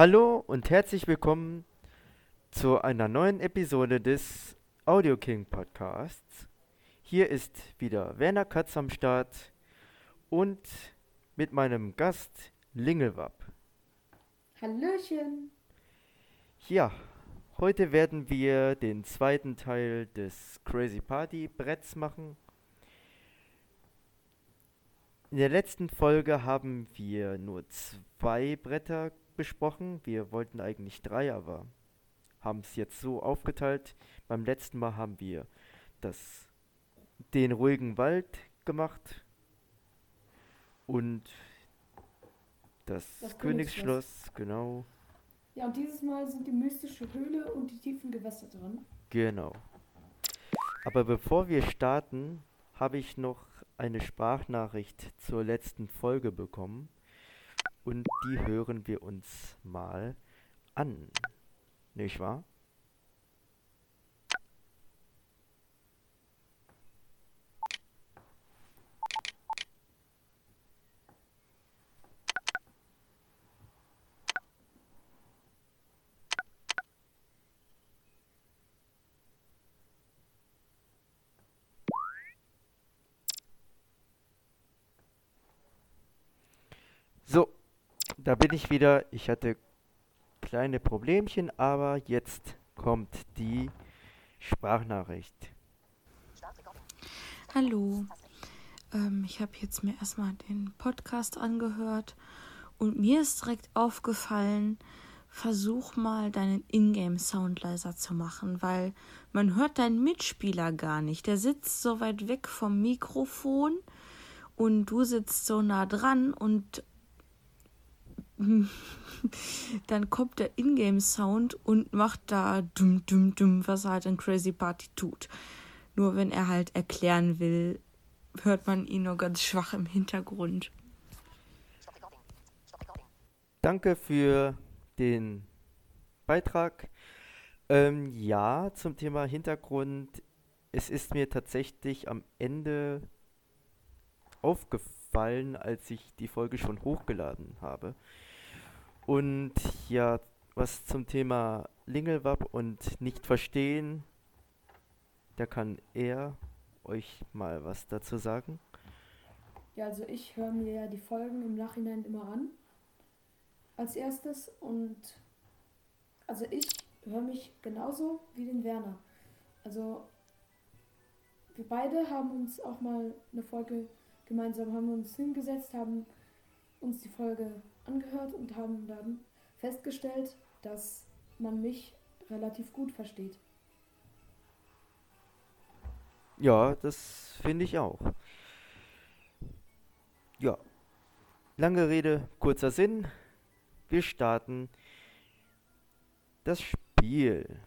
Hallo und herzlich willkommen zu einer neuen Episode des Audio King Podcasts. Hier ist wieder Werner Katz am Start und mit meinem Gast Lingelwapp. Hallöchen. Ja, heute werden wir den zweiten Teil des Crazy Party Bretts machen. In der letzten Folge haben wir nur zwei Bretter besprochen. Wir wollten eigentlich drei, aber haben es jetzt so aufgeteilt. Beim letzten Mal haben wir das, den ruhigen Wald gemacht und das, Das Königsschloss, genau, Ja, und dieses Mal sind die mystische Höhle und die tiefen Gewässer drin. genau. Aber bevor wir starten, habe ich noch eine Sprachnachricht zur letzten Folge bekommen und die hören wir uns mal an. Nicht wahr? So, da bin ich wieder. Ich hatte kleine Problemchen, aber jetzt kommt die Sprachnachricht. Hallo. Ähm, ich habe jetzt mir erstmal den Podcast angehört und mir ist direkt aufgefallen, versuch mal deinen Ingame-Sound leiser zu machen, weil man hört deinen Mitspieler gar nicht. Der sitzt so weit weg vom Mikrofon und du sitzt so nah dran und dann kommt der Ingame-Sound und macht da dumm, dumm, dumm, was er halt in Crazy Party tut. Nur wenn er halt erklären will, hört man ihn nur ganz schwach im Hintergrund. Danke für den Beitrag. Ähm, ja, zum Thema Hintergrund. Es ist mir tatsächlich am Ende aufgefallen, als ich die Folge schon hochgeladen habe. Und ja, was zum Thema Lingelwapp und nicht verstehen, da kann er euch mal was dazu sagen. Ja, also ich höre mir ja die Folgen im Nachhinein immer an. Als erstes und also ich höre mich genauso wie den Werner. Also wir beide haben uns auch mal eine Folge gemeinsam haben uns hingesetzt, haben uns die Folge angehört und haben dann festgestellt, dass man mich relativ gut versteht. Ja, das finde ich auch. Ja. Lange Rede, kurzer Sinn. Wir starten das Spiel.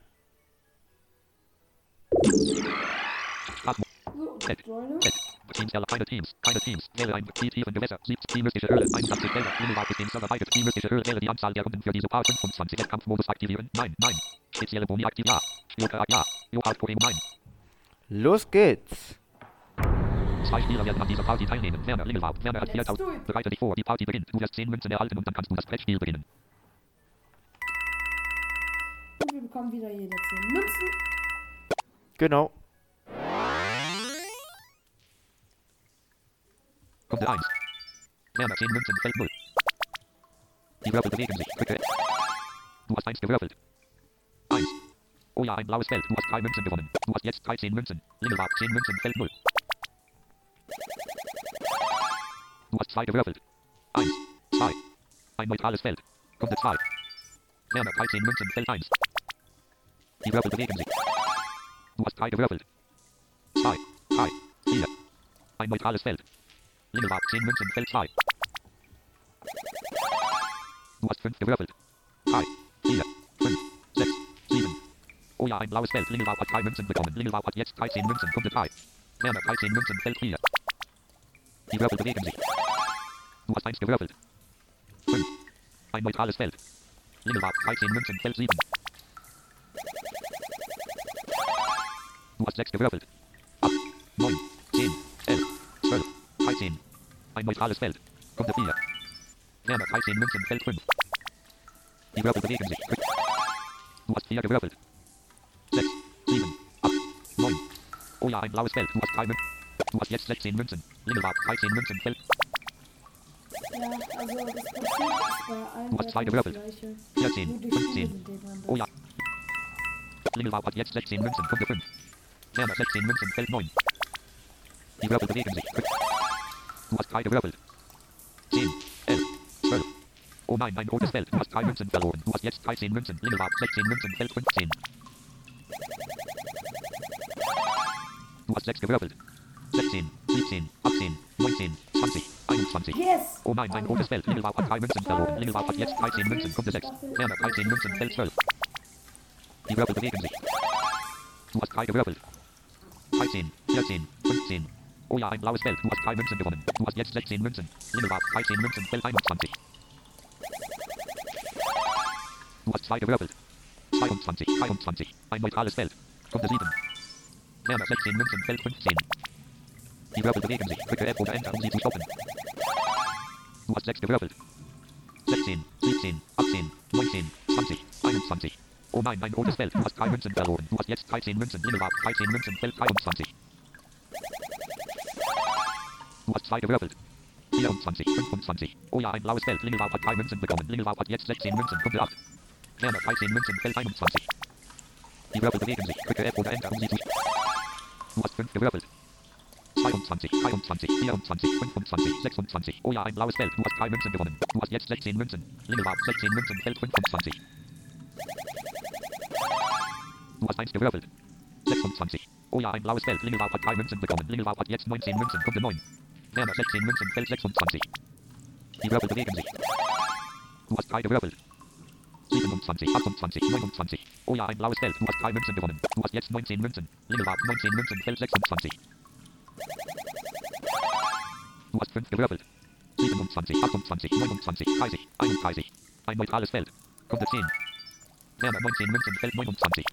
So, Check. Teamsteller, keine Teams, keine Teams. Wähle ein die tiefen Gewässer, 70 die mystische Höhle, 81 Felder, Minimal ist dem Server weitet, die mystische Höhle, wähle die Anzahl der Runden für diese Part 25, Wettkampfmodus aktivieren, nein, nein. Spezielle Boni aktiv, ja. Joker, ja. Joker, Poem, nein. Los geht's. Zwei Spieler werden an dieser Party teilnehmen. Werner Lingelwart, Werner hat Let's 4000. do it. Bereite dich vor, die Party beginnt. Du wirst 10 Münzen erhalten und dann kannst du das Brettspiel beginnen. und wir bekommen wieder jeder 10 Münzen. Genau. Runde 1. Werner 10 Münzen, Feld 0. Die Würfel bewegen sich, drücke. Du hast 1 gewürfelt. 1. Oh ja, ein blaues Feld. Du hast 3 Münzen gewonnen. Du hast jetzt 13 Münzen. Lingelwart 10 Münzen, Feld 0. Du hast 2 gewürfelt. 1. 2. Ein neutrales Feld. Runde 2. Werner 13 Münzen, Feld 1. Die Würfel bewegen sich. Du hast 3 gewürfelt. 2. 3. 4. Ein neutrales Feld. Lingelwart 10 Münzen, Feld 2. Du hast 5 gewürfelt. 3, 4, 5, 6, 7. Oh ja, ein blaues Feld. Lingelwart hat 3 Münzen bekommen. Lingelwart hat jetzt 13 Münzen. Runde 3. Werner 13 Münzen, Feld 4. Die Würfel bewegen sich. Du hast 1 gewürfelt. 5. Ein neutrales Feld. Lingelwart 13 Münzen, Feld 7. Du hast 6 gewürfelt. 8, 9, 10, 11, 12, 13. Ein neutrales Feld. Runde 4. Werner 13 Münzen, Feld 5. Die Würfel bewegen sich. Du hast vier gewürfelt. Sechs, sieben, acht, neun. Oh ja, ein blaues Feld. Du hast drei Münzen. Du hast jetzt 16 Münzen. Lingelwart, 13 Münzen. Feld. Ja, also das Prinzip ist bei allen Du hast zwei Werten das gewürfelt. gleiche. 14, Nur die 15. Spiele sind eben anders. Oh ja. Lingelwart hat jetzt 16 Münzen. Punkte 5. Werner 16 Münzen. Feld 9. Die Würfel bewegen sich. Du hast drei gewürfelt. 10, 11, 12. Oh nein, ein rotes Feld. Du hast drei Münzen verloren. Du hast jetzt 13 Münzen. Lingelwart 16 Münzen. Feld 15. Du hast 6 gewürfelt. 16, 17, 18, 19, 20, 21. Yes! Oh nein, ein rotes Feld. Lingelwart hat drei Münzen verloren. Lingelwart hat jetzt 13 Münzen. Punkte 6. Werner 13 Münzen. Feld 12. Die Würfel bewegen sich. Du hast drei gewürfelt. 13, 14, 15. Oh ja, ein blaues Feld. Du hast drei Münzen gewonnen. Du hast jetzt 16 Münzen. Lingelwart 13 Münzen. Feld 21. Du hast zwei gewürfelt. 22, 23. Ein neutrales Feld. Punkte 7. Werner 16 Münzen. Feld 15. Die Würfel bewegen sich. Drücke F oder Enter, um sie zu stoppen. Du hast 6 gewürfelt. 16, 17, 18, 19, 20, 21. Oh nein, ein rotes Feld. Du hast drei Münzen verloren. Du hast jetzt 13 Münzen. Lingelwart 13 Münzen. Feld 23. Du hast zwei gewürfelt. 24, 25. Oh ja, ein blaues Feld. Lingelwart hat drei Münzen bekommen. Lingelwart hat jetzt 16 Münzen. Punkte 8. Werner 13 Münzen. Feld 21. Die Würfel bewegen sich. Drücke F oder Enter, um sie zu... Du hast 5 gewürfelt. 22, 23, 24, 25, 26. Oh ja, ein blaues Feld. Du hast drei Münzen gewonnen. Du hast jetzt 16 Münzen. Lingelwart 16 Münzen. Feld 25. Du hast eins gewürfelt. 26. Oh ja, ein blaues Feld. Lingelwart hat drei Münzen bekommen. Lingelwart hat jetzt 19 Münzen. Punkte 9. Werner 16 Münzen. Feld 26. Die Würfel bewegen sich. Du hast drei gewürfelt. 27, 28, 29. Oh ja, ein blaues Feld. Du hast drei Münzen gewonnen. Du hast jetzt 19 Münzen. Lingelwart 19 Münzen. Feld 26. Du hast 5 gewürfelt. 27, 28, 29, 30, 31. Ein neutrales Feld. Punkte 10. Werner 19 Münzen. Feld 29.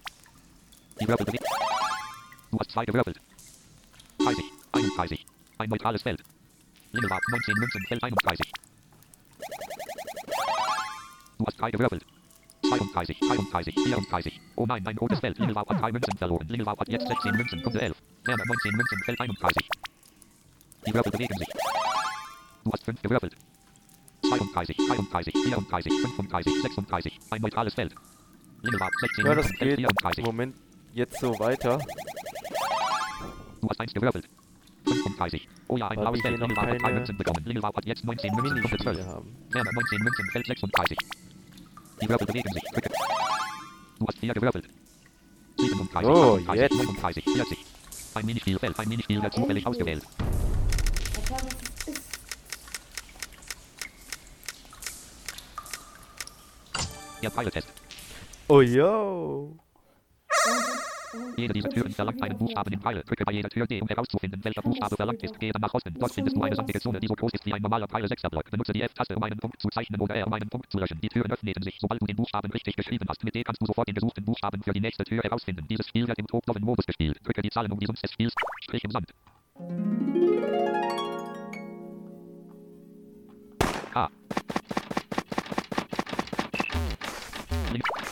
Die Würfel bewegen. Du hast 2 gewürfelt. 30, 31. Ein neutrales Feld. Lingelwart 19 Münzen. Feld 31. Du hast 3 gewürfelt. 32, 33, 34. Oh nein, ein rotes Feld. Lingelwart hat 3 Münzen verloren. Lingelwart hat jetzt 16 Münzen. Punkte 11. Werner 19 Münzen. Feld 31. Die Würfel bewegen sich. Du hast 5 gewürfelt. 32, 33, 34, 35, 36. Ein neutrales Feld. Lingelwart 16 Ja, das Münzen. Feld geht im 34. Moment jetzt so weiter. Du hast 1 gewürfelt. 35. Oh ja, ein blaues Feld. noch Lingelwart hat 3 keine Münzen bekommen. Lingelwart hat jetzt 19 Münzen. Punkte 12. Minispiele haben. Werner 19 Münzen. Feld 36. Die Würfel bewegen sich. Drücke. Du hast 4 gewürfelt. 37, Oh, 38, jetzt. 39, 40. Ein Minispielfeld. Ein Minispiel wird zufällig ausgewählt. Was ist Der Pfeiltest. Oh yo. Jede dieser Türen verlangt einen Buchstaben im Pfeil. Drücke bei jeder Tür D, um herauszufinden, welcher Buchstabe verlangt ist. Gehe dann nach Osten. Dort findest du eine sandige Zone, die so groß ist wie ein normaler Pfeil 6 Block. Benutze die F-Taste, um einen Punkt zu zeichnen oder R, um einen Punkt zu löschen. Die Türen öffnen sich, sobald du den Buchstaben richtig geschrieben hast. Mit D kannst du sofort den gesuchten Buchstaben für die nächste Tür herausfinden. Dieses Spiel wird im todloven Modus gespielt. Drücke die Zahlen um die Summs des Spiels. Strich im Sand. K. Links.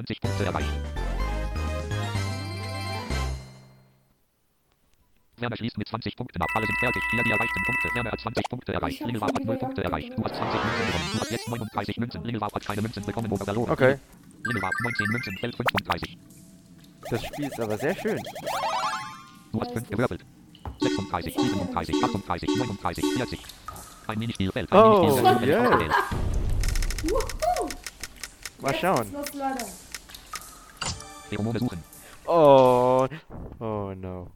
20 Punkte erreicht. Werner schließt mit 20 Punkten ab. Alle sind fertig. Hier die erreichten Punkte. Werner hat 20 Punkte erreicht. Lingelwart hat schon 0 wieder Punkte erreicht. Du hast 20 Münzen gewonnen. Du hast jetzt 39 Münzen. Lingelwart hat keine Münzen bekommen oder verloren. Okay. Lingelwart 19 Münzen. Feld 35. Das Spiel ist aber sehr schön. Du hast 5 gewürfelt. 36, 37, 38, 39, 40. Ein Minispielfeld. Ein Oh, Minispielfeld. yeah. Mal Jetzt schauen. Pheromone suchen. Oh. Oh no.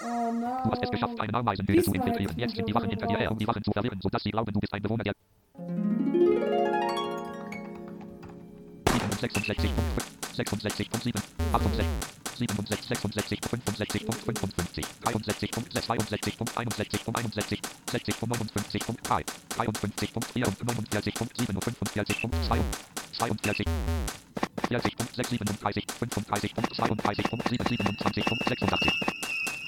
Oh no. Du hast es geschafft, eine Ameisenhöhle zu infiltrieren. Jetzt sind die Wachen hinter dir her, um die Wachen zu verwirren, sodass sie glauben, du bist ein Bewohner der 67, 66, 7, 68, 67, 66, 65, 55, 63, 62, 61, 61, 60, 59, 3, 53, 4, 49, 7, 45, 2, 42, 40, 6, 37, 35, 32, 7, 27, 86,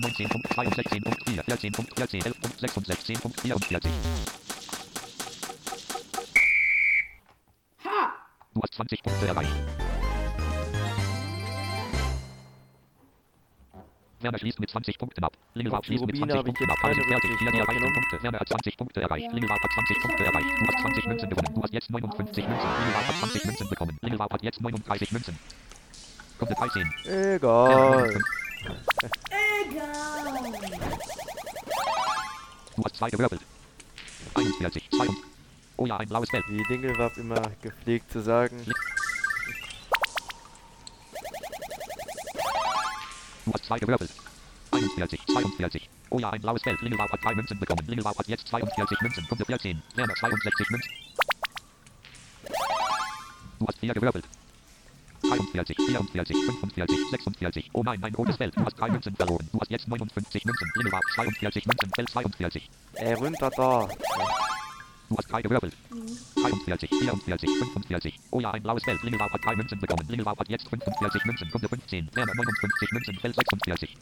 19, 2, 16, 4, 14, 14, 11, 6, 16, 44. Ha! Du hast 20 Punkte erreicht. Werner schließt mit 20 Punkten ab. Die schließt mit Rubine 20 habe ich Punkten ab. Alles fertig. Hier erreichten aufgenommen. Punkte. Werner hat 20 Punkte erreicht. Ja. Lingelraub hat 20 Ich Punkte erreicht. Du hast die 20 Münzen gewonnen. Du hast jetzt 59 Münzen. Lingelraub hat 20 Münzen bekommen. Lingelraub hat jetzt 39 Münzen. Runde 13. Egal. Egal. Du hast zwei gewirbelt. 41, 2 und... Oh ja, ein blaues Feld. Wie Dingelwab immer gepflegt zu sagen. Du hast zwei gewirbelt. 41, 42. Oh ja, ein blaues Feld. Lingelraub hat drei Münzen bekommen. Lingelraub hat jetzt 42 Münzen. Runde 14. Werner 62 Münzen. Du hast vier gewirbelt. 43, 44, 45, 46. Oh nein, ein rotes Feld. Du hast drei Münzen verloren. Du hast jetzt 59 Münzen. Lingelraub 42 Münzen. Feld 42. Ey, runter da. Du hast drei gewirbelt. 43, 44, 45. Oh ja, ein blaues Feld. Lingelraub hat drei Münzen bekommen. Lingelraub hat jetzt 45 Münzen. Runde 15. Werner 59 Münzen. Feld 46.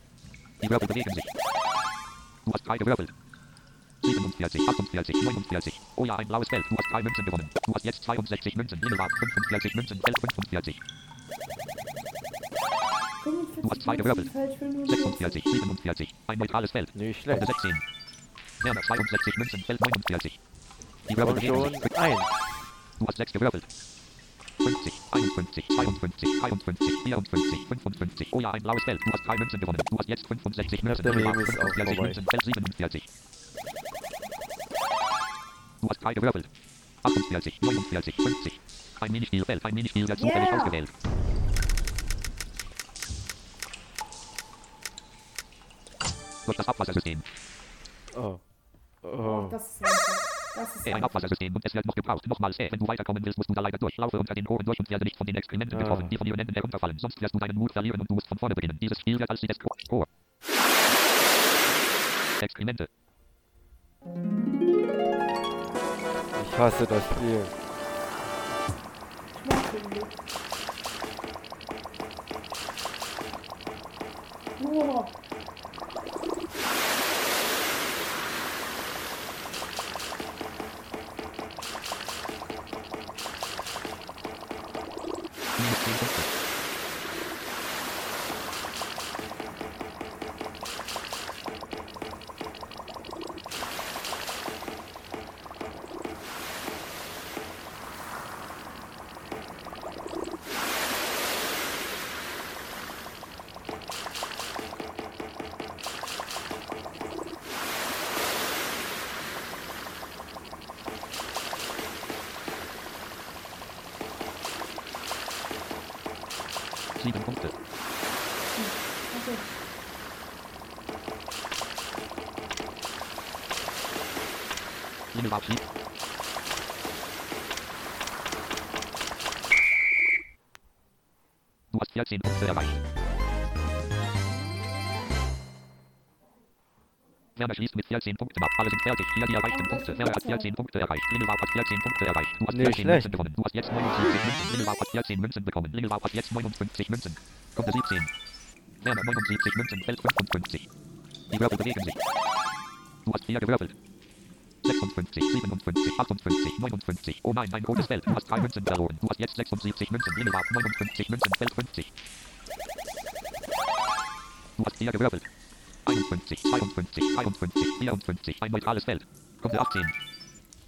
Die Wirbel bewegen sich. Du hast drei gewirbelt. 47, 48, 49. Oh ja, ein blaues Feld. Du hast drei Münzen gewonnen. Du hast jetzt 62 Münzen. Lingelraub 45 Münzen. Feld 45. Du hast zwei gewirbelt. 46, 47. Ein neutrales Feld. Nicht schlecht. 16. Werner 62 Münzen. Feld 49. Die sich. eins. Du hast sechs gewirbelt. 50, 51, 52, 53, 54, 55. Oh ja, ein blaues Feld. Du hast drei Münzen gewonnen. Du hast jetzt 65 Münzen. der Meme ist auch 45 vorbei. Münzen. Feld 47. Du hast drei gewirbelt. 48, 49, 50. Ein Minispielfeld. Ein Minispiel wird zufällig Yeah. ausgewählt. Durch das Abwassersystem. Oh. Oh, Oh. das ist. Das ist Äh, ein. Abwassersystem und es wird noch gebraucht. Nochmals, äh, wenn du weiterkommen willst, musst du da leider durch. Laufe unter den Rohren durch und werde nicht von den Exkrementen Ah. getroffen, die von ihren Enden herunterfallen. Sonst wirst du deinen Mut verlieren und du musst von vorne beginnen. Dieses Spiel wird als die Tor. Tor. Exkremente. Ich hasse das Spiel. Ich mag Schießt. Du hast 14 Punkte erreicht. Werner schließt mit 14 Punkten ab. Alle sind fertig. Hier die erreichten Punkte. Werner hat besser. 14 Punkte erreicht. Lingelraub hat 14 Punkte erreicht. Du hast Nicht 14 schlecht. Münzen gewonnen. Du hast jetzt 79 Münzen. Lingelraub hat 14 Münzen bekommen. Lingelraub hat jetzt 59 Münzen. Runde 17. Werner 79 Münzen. Feld 55. Die Wirbel bewegen sich. Du hast 4 gewirbelt. 56, 57, 58, 59. Oh nein, ein rotes Feld. Du hast drei Münzen verloren. Du hast jetzt 76 Münzen. Lingelraub 59 Münzen. Feld 50. Du hast 4 gewirbelt. 51, 52, 53, 54. Ein neutrales Feld. Runde 18.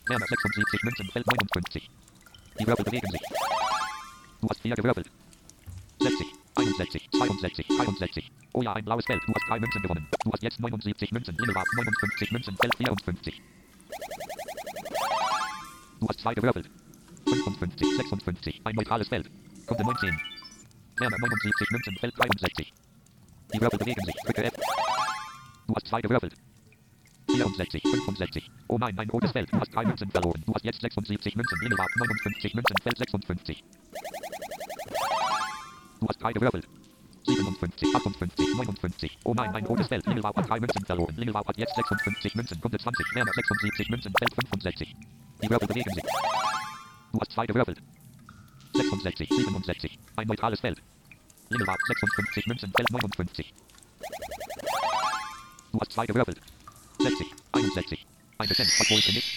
Werner 76 Münzen. Feld 59. Die Wirbel bewegen sich. Du hast 4 gewirbelt. 60, 61, 62, 63. Oh ja, ein blaues Feld. Du hast drei Münzen gewonnen. Du hast jetzt 79 Münzen. Lingelraub 59 Münzen. Feld 54. Du hast zwei gewirbelt. 55, 56. Ein neutrales Feld. Runde 19. Werner 79 Münzen. Feld 63. Die Wirbel bewegen sich. Drücke F. Du hast zwei gewürfelt. 64, 65. Oh nein, ein rotes Feld. Du hast drei Münzen verloren. Du hast jetzt 76 Münzen. Lingelwart 59 Münzen. Feld 56. Du hast drei gewürfelt. 57, 58, 59. Oh nein, ein rotes Feld. Lingelwart hat drei Münzen verloren. Lingelwart hat jetzt 56 Münzen. Kunde 20. Werner 76 Münzen. Feld 65. Die Würfel bewegen sich. Du hast zwei gewürfelt. 66, 67. Ein neutrales Feld. Lingelwart 56 Münzen. Feld 59. Du hast zwei gewürfelt. 60, 61. Ein Geschenk. Was wollte nicht?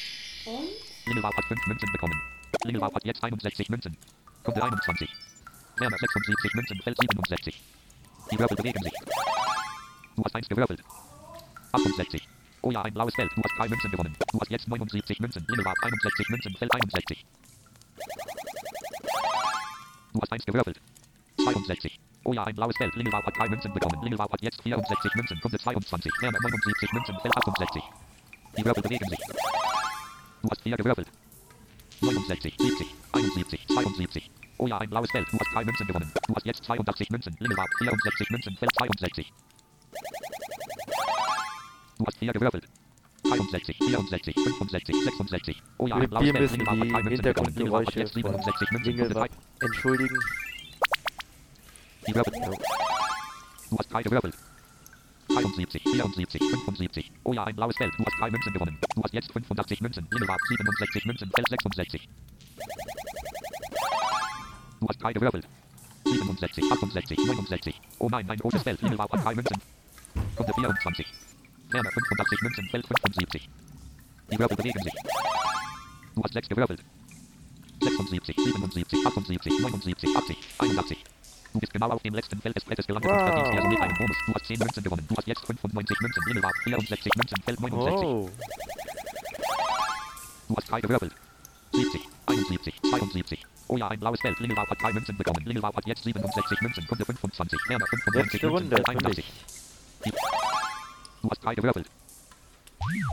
Und? Lingelwart hat 5 Münzen bekommen. Lingelwart hat jetzt 61 Münzen. Kunde 21. Werner 76 Münzen. Feld 67. Die Würfel bewegen sich. Du hast eins gewürfelt. 68. Oh ja, ein blaues Feld. Du hast drei Münzen gewonnen. Du hast jetzt 79 Münzen. Lingelwart 61 Münzen. Feld 61. Du hast eins gewürfelt. 62. Oh ja, ein blaues Feld. Lingelwart hat drei Münzen bekommen. Lingelwart hat jetzt 64 Münzen. Kunde 22. Werner 79 Münzen. Feld 68. Die Würfel bewegen sich. Du hast vier gewürfelt. 69, 70, 71, 72. Oh ja, ein blaues Feld. Du hast drei Münzen gewonnen. Du hast jetzt 82 Münzen. Lingelwart 64 Münzen. Feld 62. Du hast vier gewürfelt. 63, 64, 65, 66. Oh ja, Wir, ein blaues wir Feld. müssen die Hintergrundgeräusche jetzt 67 von. Ringelwart entschuldigen. Die Würfel. Ja. Du hast drei gewürfelt. 73, 74, 75. Oh ja, ein blaues Feld. Du hast drei Münzen gewonnen. Du hast jetzt 85 Münzen. Lingelwart 67 Münzen. Feld 66. Du hast drei gewürfelt. 67, 68, 69. Oh nein, ein großes Feld. Lingelwart hat drei Münzen. Kunde 24. Werner 85 Münzen. Feld 75. Die Würfel bewegen sich. Du hast sechs gewürfelt. 76, 77, 78, 79, 80, 81. Du bist genau auf dem letzten Feld des Brettes gelandet und Wow. verdienst dir somit einen Bonus. Du hast 10 Münzen gewonnen. Du hast jetzt 95 Münzen. Lingelwart 64 Münzen. Feld 69. Oh, Du hast drei gewürfelt. 70, 71, 72. Oh ja, ein blaues Feld. Lingelwart hat drei Münzen bekommen. Lingelwart hat jetzt 67 Münzen. Kunde 25. Werner 95 letzte Münzen. Feld für 81. mich. Du hast drei gewürfelt.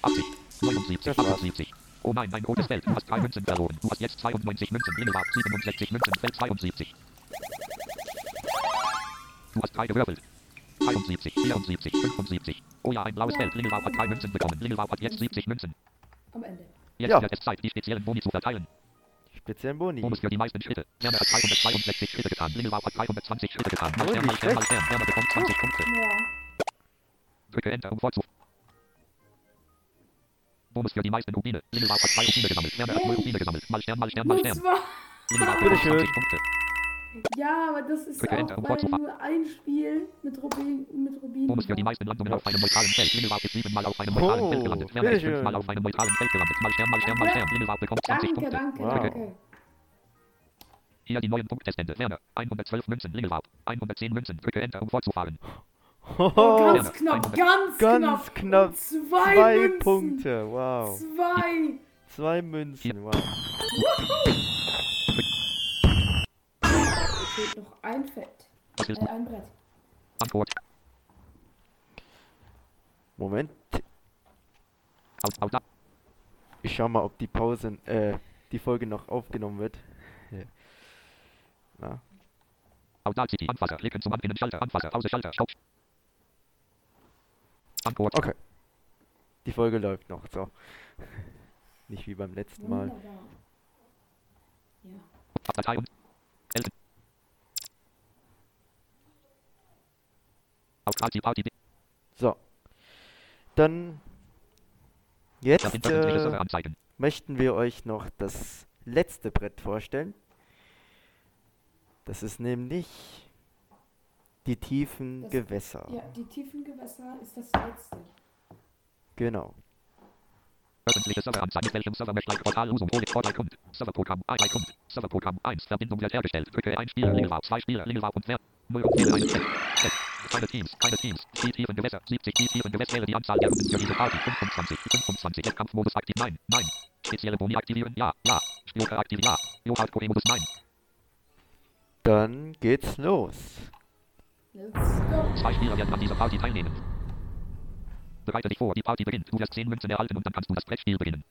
80, 79, Das war's. 78. Oh nein, ein rotes Feld. Du hast drei Münzen verloren. Du hast jetzt 92 Münzen. Lingelwart 67 Münzen. Feld 72. Du hast drei gewürfelt. 73, 74, 75. Oh ja, ein blaues Feld. Lingelwart hat drei Münzen bekommen. Lingelwart hat jetzt 70 Münzen. Am Ende. Jetzt Ja. wird es Zeit, die speziellen Boni zu verteilen. Speziellen Boni. Bonus für die meisten Schritte. Werner hat 362 Schritte getan. Lingelwart hat 320 Schritte getan. Mal Stern, nicht mal Stern, mal schlecht. Stern. Werner bekommt 20 Punkte. Ja. Drücke Enter, um fortzufahren. Bonus für die meisten Rubine. Lingelwart hat 2 Rubine gesammelt. Werner hat 0 Rubine gesammelt. Mal Stern, mal Stern, mal Stern. zwei. Bekommt schön. 20 Punkte. Ja, aber das ist Drücke Enter, auch um bei fortzufahren. nur ein Spiel mit Rubin, mit Rubin. Bonus für die meisten Landungen auf einem neutralen Feld. Lingelwart ist 7 Mal auf einem neutralen Oh, Feld gelandet. Werner ist bitteschön. 5 Mal auf einem neutralen Feld gelandet. Mal Stern, mal Stern, mal Stern. Lingelwart bekommt 20 Danke, Punkte. danke, Wow. danke. Hier die neuen Punktestände. Werner, 112 Münzen. Lingelwart, 110 Münzen. Drücke Enter, um fortzufahren. Oh, ganz knapp, ganz, ganz knapp. knapp. Zwei, zwei Münzen. Punkte. Wow. Zwei. Zwei Münzen. Wow. Es fehlt noch ein Feld. Äh, ein Brett. Antwort. Moment. Aus, aus, ab. Ich schau mal, ob die Pause, äh, die Folge noch aufgenommen wird. Na, Audacity, Anfasser, klicken zum Anpinnen, Schalter, Anfasser, Pause, Schalter, Stopp. Antwort. okay. Die Folge läuft noch, so. Nicht wie beim letzten Mal. Ja. So. Dann jetzt äh, möchten wir euch noch das letzte Brett vorstellen. Das ist nämlich die tiefen Das- Gewässer. ja, die tiefen Gewässer ist das letzte. Genau. Öffentliche Server anzeigen. Mit welchem Server möchte ich Portal Usum ohne kommt. Serverprogramm, AI kommt. Serverprogramm 1. Verbindung wird hergestellt. Drücke ein Spieler, Lingelwart, zwei Spieler, Lingelwart und wer. 0 und einen Set. Set. Keine Teams, keine Teams. Die tiefen Gewässer. 70 die tiefen Gewässer wäre die Anzahl der Runden für diese Party. 25, 25. Wettkampfmodus aktiv. Nein, nein. Spezielle Boni aktivieren. Ja, ja. Spielker aktivieren. Ja. Jo Modus. Nein. Dann geht's los. Zwei Spieler werden an dieser Party teilnehmen. Bereite dich vor, die Party beginnt. Du wirst 10 Münzen erhalten und dann kannst du das Brettspiel beginnen.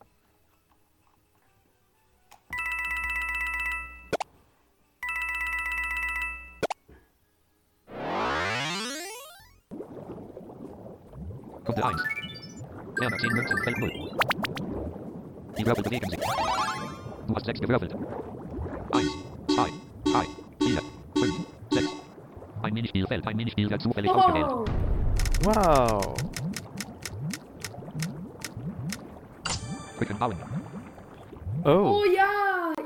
Kunde 1. Werner 10 Münzen, Feld 0. Die Würfel bewegen sich. Du hast 6 gewürfelt. 1, 2, 3, 4, 5, 6. Ein Minispielfeld, ein Minispiel wird zufällig ausgewählt. Wow. Wow. Brücken bauen. Oh, Oh ja! Ja!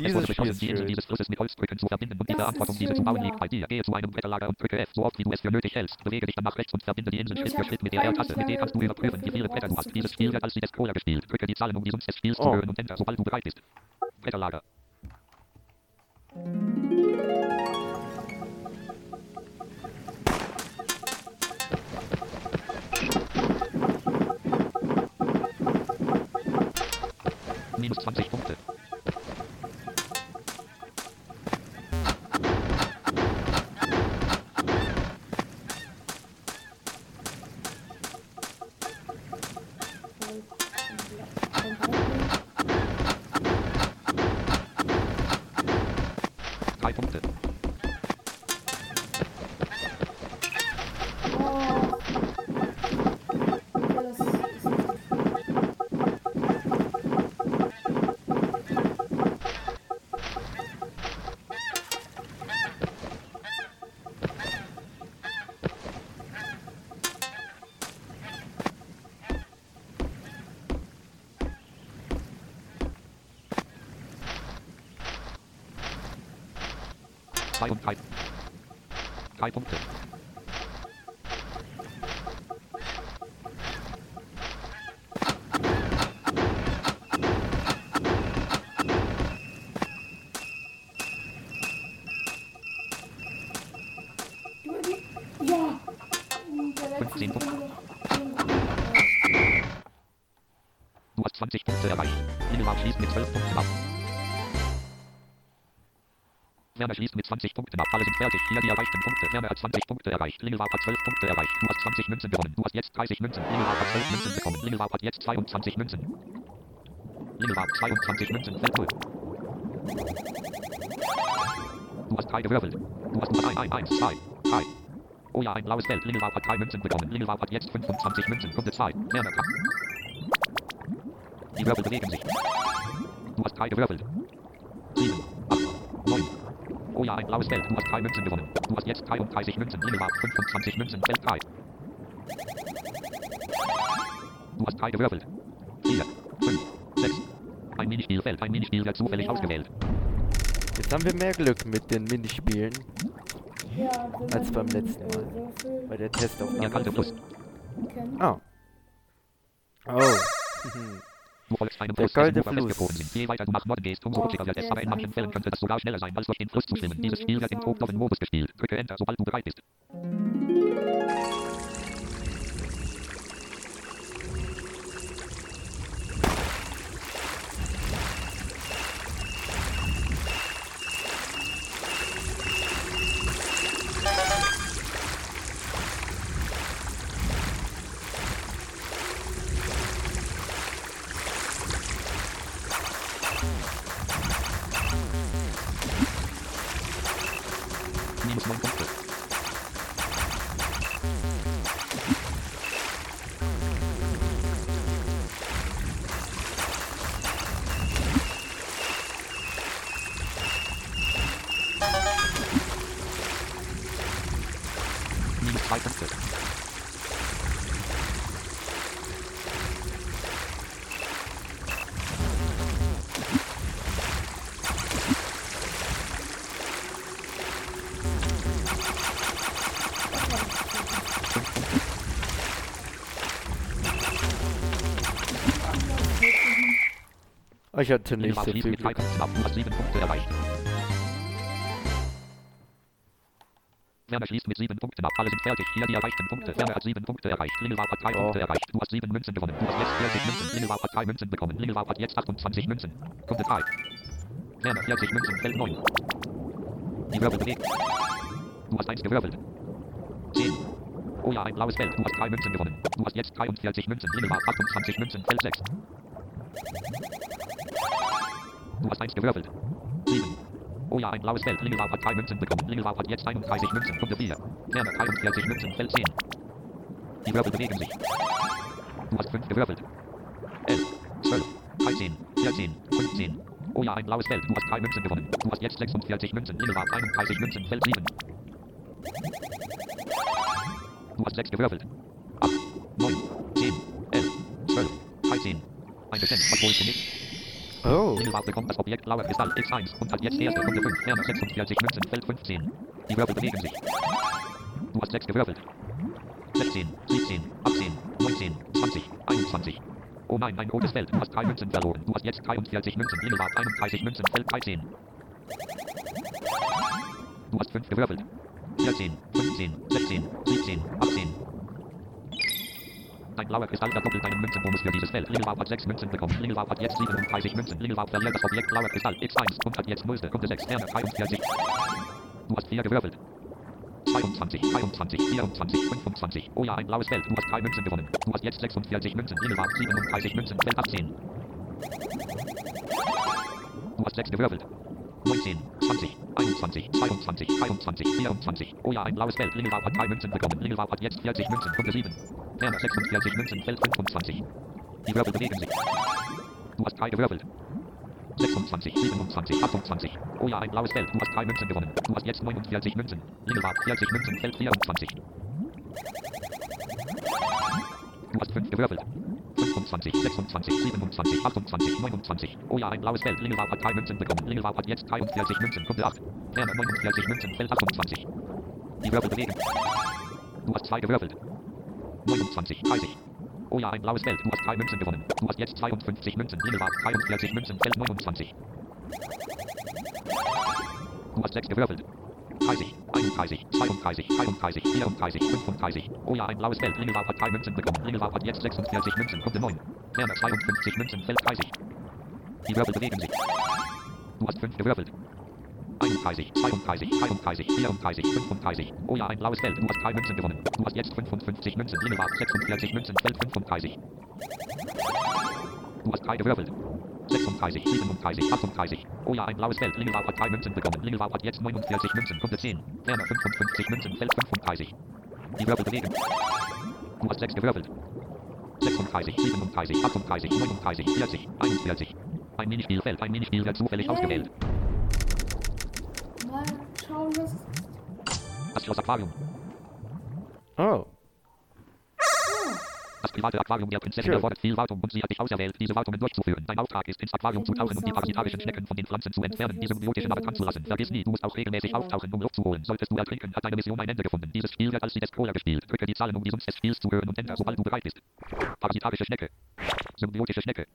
Es dieses wurde Spiel beschlossen, ist die Insel dieses Flusses mit Holzbrücken zu verbinden und die Das Verantwortung, ist diese zu bauen, liegt bei dir. Gehe zu einem Bretterlager und drücke F, so oft wie du es für nötig hältst. Bewege dich dann nach rechts und verbinde die Insel Schritt für Schritt mit der R-Taste. Mit der kannst du überprüfen, wie viele Bretter du hast. Dieses Spiel wird als die des Cola gespielt. Drücke die Zahlen, um die Summen des Spiels zu Oh. hören und Enter, sobald du bereit bist. Bretterlager. Minus 20 Werner schließt mit 20 Punkten ab. Alle sind fertig. Hier die erreichten Punkte. Werner hat 20 Punkte erreicht. Lingelbach hat 12 Punkte erreicht. Du hast 20 Münzen gewonnen. Du hast jetzt 30 Münzen. Lingelbach hat 12 Münzen bekommen. Lingelbach hat jetzt 22 Münzen. Lingelbach 22 Münzen. Feld 0. Du hast 3 gewürfelt. Du hast nur 1, 1, 2, 3. Oh ja, ein blaues Feld. Lingelbach hat 3 Münzen bekommen. Lingelbach hat jetzt 25 Münzen. Kunde 2. Werner kann. Die Würfel bewegen sich. Du hast 3 gewürfelt. 7, 8, 9. Oh ja, ein blaues Feld. Du hast 3 Münzen gewonnen. Du hast jetzt 33 Münzen. Lingelbach 25 Münzen. Feld 3. Du hast 3 gewürfelt. 4, 5, 6. Ein Minispielfeld. Ein Minispiel wird zufällig Ja. ausgewählt. Jetzt haben wir mehr Glück mit den Minispielen Ja, als beim letzten Mal. Bei der Der Testaufnahme. kalte Fluss. Ah. Oh. Du folgst einem Der Ufer Fluss. festgefroren sind. Je weiter du nach Norden gehst, umso rutschiger wird es. der Aber in manchen Fällen könnte das sogar schneller sein, als durch den Fluss zu schwimmen. Dieses Spiel wird im. Tobloven Modus gespielt. Drücke Enter, sobald du bereit bist. Ich hatte nicht so viel mit 3 Glück. Punkten ab. Du hast 7 Punkte erreicht. Werner schließt mit 7 Punkten ab. Alle sind fertig. Hier die erreichten Punkte. Werner hat 7 Punkte erreicht. Lingelbach hat 3 Oh. Punkte erreicht. Du hast 7 Münzen gewonnen. Du hast jetzt 40 Münzen. Lingelbach hat 3 Münzen bekommen. Lingelbach hat jetzt 28 Münzen. Kunde 3. Werner 40 Münzen. Feld 9. Die Würfel bewegt. Du hast 1 gewürfelt. 10. Oh ja, ein blaues Feld. Du hast 3 Münzen gewonnen. Du hast jetzt 43 Münzen. Lingelbach 28 Münzen. Feld 6. Du hast 1 gewürfelt. 7. Oh ja, ein blaues Feld. Lingelbach hat 3 Münzen bekommen. Lingelbach hat jetzt 31 Münzen. Kunde 4. Werner 43 Münzen. Feld 10. Die Würfel bewegen sich. Du hast fünf gewürfelt. 11, 12, 13, 14, 15. Oh ja, ein blaues Feld. Du hast drei Münzen gewonnen. Du hast jetzt 46 Münzen. Lila 31 Münzen. Feld 7. Du hast 6 gewürfelt. 8, 9, 10, 11, 12, 13. Ein Geschenk. Was holst du nicht? Oh. Bekommt das Objekt blauer Kristall X1 und hat jetzt erste Runde 5. Ferner 46 Münzen. Feld 15. Die Würfel bewegen sich. Du hast 6 gewürfelt. 16, 17, 18, 19, 20, 21. Oh nein, ein rotes Feld. Du hast drei Münzen verloren. Du hast jetzt 43 Münzen. Lila 31 Münzen. Feld 13. Du hast 5 gewürfelt. 14, 15, 16, 17, 18. Ein blauer Kristall verdoppelt deinen Münzenbonus für dieses Feld. Lingelwau hat 6 Münzen bekommen. Lingelwau hat jetzt 37 Münzen. Lingelwau verliert das Objekt blauer Kristall X1 und hat jetzt 0. Runde 6. Ferner 43. Du hast 4 gewürfelt. 22, 23, 24, 25. Oh ja, ein blaues Feld. Du hast 3 Münzen gewonnen. Du hast jetzt 46 Münzen. Lingelwau 37 Münzen. Feld 18. Du hast 6 gewürfelt. 19, 20, 21, 22, 23, 24. Oh ja, ein blaues Feld. Lingelwau hat 3 Münzen bekommen. Lingelwau hat jetzt 40 Münzen. Runde 7. Ferner 46 Münzen. Feld 25. Die Würfel bewegen sich. Du hast 3 gewürfelt. 26, 27, 28. Oh ja, ein blaues Feld. Du hast 3 Münzen gewonnen. Du hast jetzt 49 Münzen. Lingelwau 40 Münzen. Feld 24. Du hast 5 gewürfelt. 25, 26, 27, 28, 29. Oh ja, ein blaues Feld. Lingelwau hat 3 Münzen bekommen. Lingelwau hat jetzt 43 Münzen. Runde 8. Ferner 49 Münzen. Feld 28. Die Würfel bewegen. Du hast 2 gewürfelt. 29, 30. Oh ja, ein blaues Feld. Du hast 3 Münzen gewonnen. Du hast jetzt 52 Münzen. Lingelwau 43 Münzen. Feld 29. Du hast 6 gewürfelt. 30, 31, 32, 33, 34, 35. Oh ja, ein blaues Feld. Lingelwau hat 3 Münzen bekommen. Lingelwau hat jetzt 46 Münzen. Runde 9. Ferner 52 Münzen. Feld 30. Die Würfel bewegen sich. Du hast 5 gewürfelt. 31, 32, 33, 34, 35. Oh ja, ein blaues Feld. Du hast 3 Münzen gewonnen. Du hast jetzt 55 Münzen. Lingelwau 46 Münzen. Feld 35. Du hast 3 gewürfelt. 36, 37, 38. Oh ja, ein blaues Feld. Lingelwau hat 3 Münzen bekommen. Lingelwau hat jetzt 49 Münzen. Runde 10. Ferner 55 Münzen. Feld 35. Die Würfel bewegen. Du hast 6 gewürfelt. 36, 37, 38, 39, 40, 41. Ein Minispielfeld. Ein Minispiel wird zufällig ausgewählt. Mal schauen, was. Das Schloss Aquarium. Oh. Das private Aquarium der Prinzessin erfordert viel Wartung und sie hat dich auserwählt, diese Wartungen durchzuführen. Dein Auftrag ist, ins Aquarium zu tauchen und die parasitarischen Schnecken von den Pflanzen zu entfernen, die symbiotische Narren anzulassen. Vergiss nie, du musst auch regelmäßig auftauchen, um Luft zu holen. Solltest du ertrinken, hat deine Mission ein Ende gefunden. Dieses Spiel wird als die Destroyer gespielt. Drücke die Zahlen, um die Sums des Spiels zu hören und ändere, sobald du bereit bist. Parasitarische Schnecke. Symbiotische Schnecke.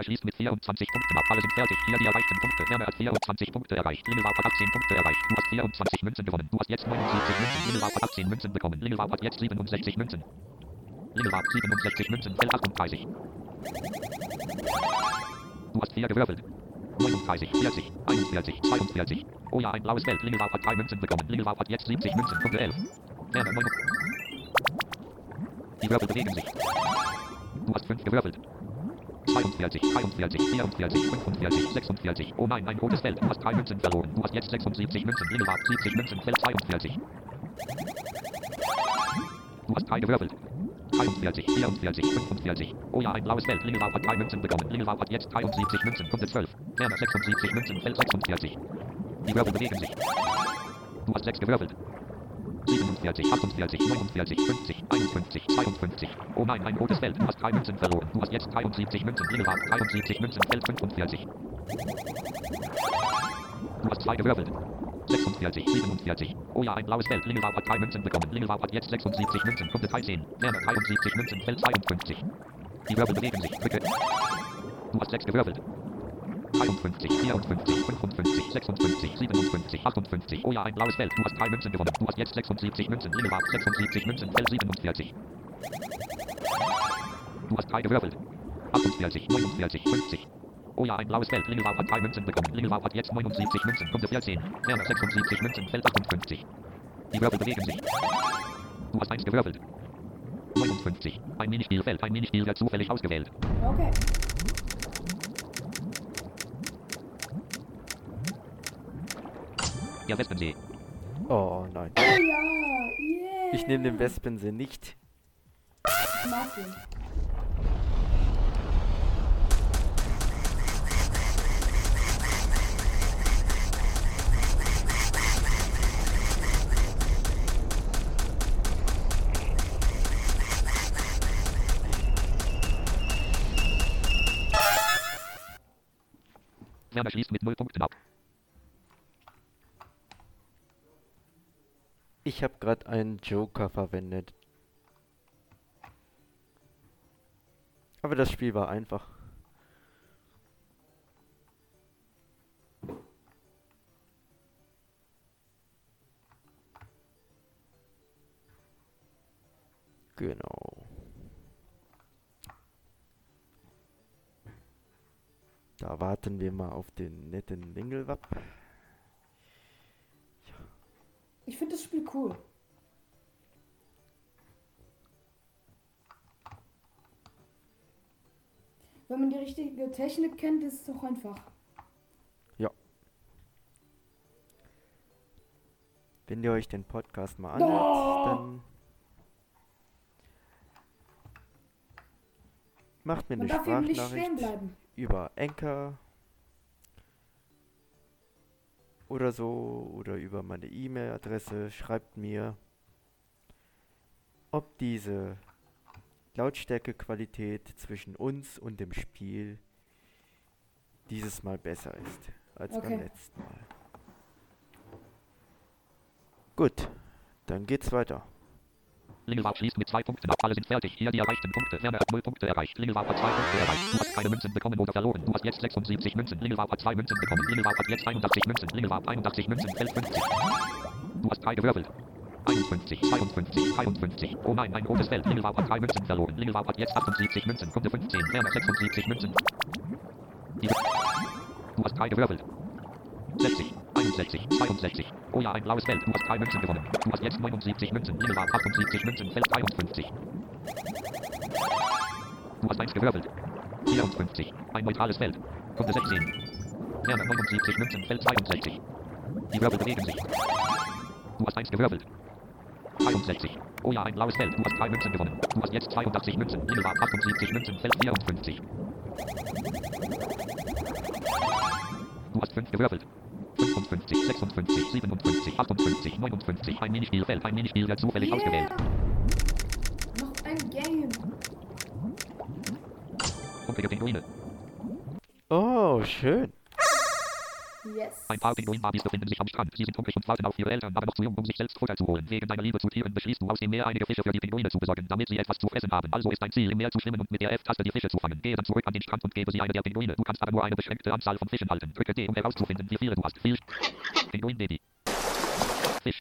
Werner schließt mit 24 Punkten ab. Alle sind fertig. Hier die erreichten Punkte. Werner hat 24 Punkte erreicht. Lingelwau hat 18 Punkte erreicht. Du hast 24 Münzen gewonnen. Du hast jetzt 79 Münzen. Lingelwau hat 18 Münzen bekommen. Lingelwau hat jetzt 67 Münzen. Lingelwau 67 Münzen. Feld 38. Du hast 4 gewürfelt. 39, 40, 41, 42. Oh ja, ein blaues Feld. Lingelwau hat 3 Münzen bekommen. Lingelwau hat jetzt 70 Münzen. Punkte 11. Werner 9. Die Würfel bewegen sich. Du hast 5 gewürfelt. 42, 43, 44, 45, 46. Oh nein, ein rotes Feld. Du hast 3 Münzen verloren. Du hast jetzt 76 Münzen. Lingelwab 70 Münzen. Feld 42. Du hast 3 gewürfelt. 43, 44, 45. Oh ja, ein blaues Feld. Lingelwab hat 3 Münzen bekommen. Lingelwab hat jetzt 73 Münzen. Punkte 12. Werner 76 Münzen. Feld 46. Die Würfel bewegen sich. Du hast 6 gewürfelt. 47, 48, 49, 50, 51, 52. Oh nein, ein rotes Feld. Du hast 3 Münzen verloren. Du hast jetzt 73 Münzen. Lingelwab 73 Münzen. Feld 45. Du hast 2 gewürfelt. 46, 47. Oh ja, ein blaues Feld. Lingelwab hat 3 Münzen bekommen. Lingelwab hat jetzt 76 Münzen. Punkte 13. Werner 73 Münzen. Feld 52. Die Würfel bewegen sich. Drücke. Du hast 6 gewürfelt. 53, 54, 55, 56, 57, 58. Oh ja, ein blaues Feld. Du hast 3 Münzen gewonnen. Du hast jetzt 76 Münzen. Lingelwab 76 Münzen. Feld 47. Du hast 3 gewürfelt. 48, 49, 50. Oh ja, ein blaues Feld. Lingelwab hat 3 Münzen bekommen. Lingelwab hat jetzt 79 Münzen. Punkte 14. Werner 76 Münzen. Feld 58. Die Würfel bewegen sich. Du hast 1 gewürfelt. 59. Ein Minispielfeld. Ein Minispiel wird zufällig ausgewählt. Okay. Der Wespensee. Oh nein. Oh ja, yeah. Ich nehme den Wespensee nicht. Den. Werner schließt mit 0 Punkten ab. Ich habe gerade einen Joker verwendet. Aber das Spiel war einfach. Genau. Da warten wir mal auf den netten Lingelwapp. Ich finde das Spiel cool. Wenn man die richtige Technik kennt, ist es doch einfach. Wenn ihr euch den Podcast mal anhört, Oh! dann macht mir Man eine Sprachnachricht bleiben. über Anchor oder so oder über meine E-Mail-Adresse. Schreibt mir, ob diese Lautstärkequalität zwischen uns und dem Spiel dieses Mal besser ist als Okay. beim letzten Mal. Gut, dann geht's weiter. Lingelwab schließt mit 2 Punkten ab. Alle sind fertig. Hier die erreichten Punkte. Werner hat 0 Punkte erreicht. Lingelwab hat 2 Punkte erreicht. Du hast keine Münzen bekommen oder verloren. Du hast jetzt 76 Münzen. Lingelwab hat 2 Münzen bekommen. Lingelwab hat jetzt 81 Münzen. Lingelwab 81 Münzen. Feld 50. Du hast 3 gewürfelt. 51, 52, 53. Oh nein, ein rotes Feld. Lingelwab hat 3 Münzen verloren. Lingelwab hat jetzt 78 Münzen. Punkte 15. Werner 76 Münzen. Du hast 3 gewürfelt. 60, 61, 62. Oh ja, ein blaues Feld. Du hast 3 Münzen gewonnen. Du hast jetzt 79 Münzen. Lingelwab 78 Münzen. Feld 53. Du hast 1 gewürfelt. 54. Ein neutrales Feld. Punkte 16. Werner 79 Münzen. Feld 62. Die Würfel bewegen sich. Du hast 1 gewürfelt. 63. Oh ja, ein blaues Feld. Du hast 3 Münzen gewonnen. Du hast jetzt 82 Münzen. Lingelwab 78 Münzen. Feld 54. Du hast 5 gewürfelt. 55, 56, 57, 58, 59. Ein Minispielfeld. Ein Minispiel wird zufällig ausgewählt. Yeah. Noch ein Game. Punktige Pinguine. Oh, schön. Yes. Ein paar Pinguin-Babys befinden sich am Strand. Sie sind hungrig und warten auf ihre Eltern, aber noch zu jung, um sich selbst Futter zu holen. Wegen deiner Liebe zu Tieren beschließt du aus dem Meer einige Fische für die Pinguine zu besorgen, damit sie etwas zu fressen haben. Also ist dein Ziel, im Meer zu schwimmen und mit der F-Taste die Fische zu fangen. Gehe dann zurück an den Strand und gebe sie eine der Pinguine. Du kannst aber nur eine beschränkte Anzahl von Fischen halten. Drücke D, um herauszufinden, wie viele du hast. Viel Pinguin-Baby. Fisch.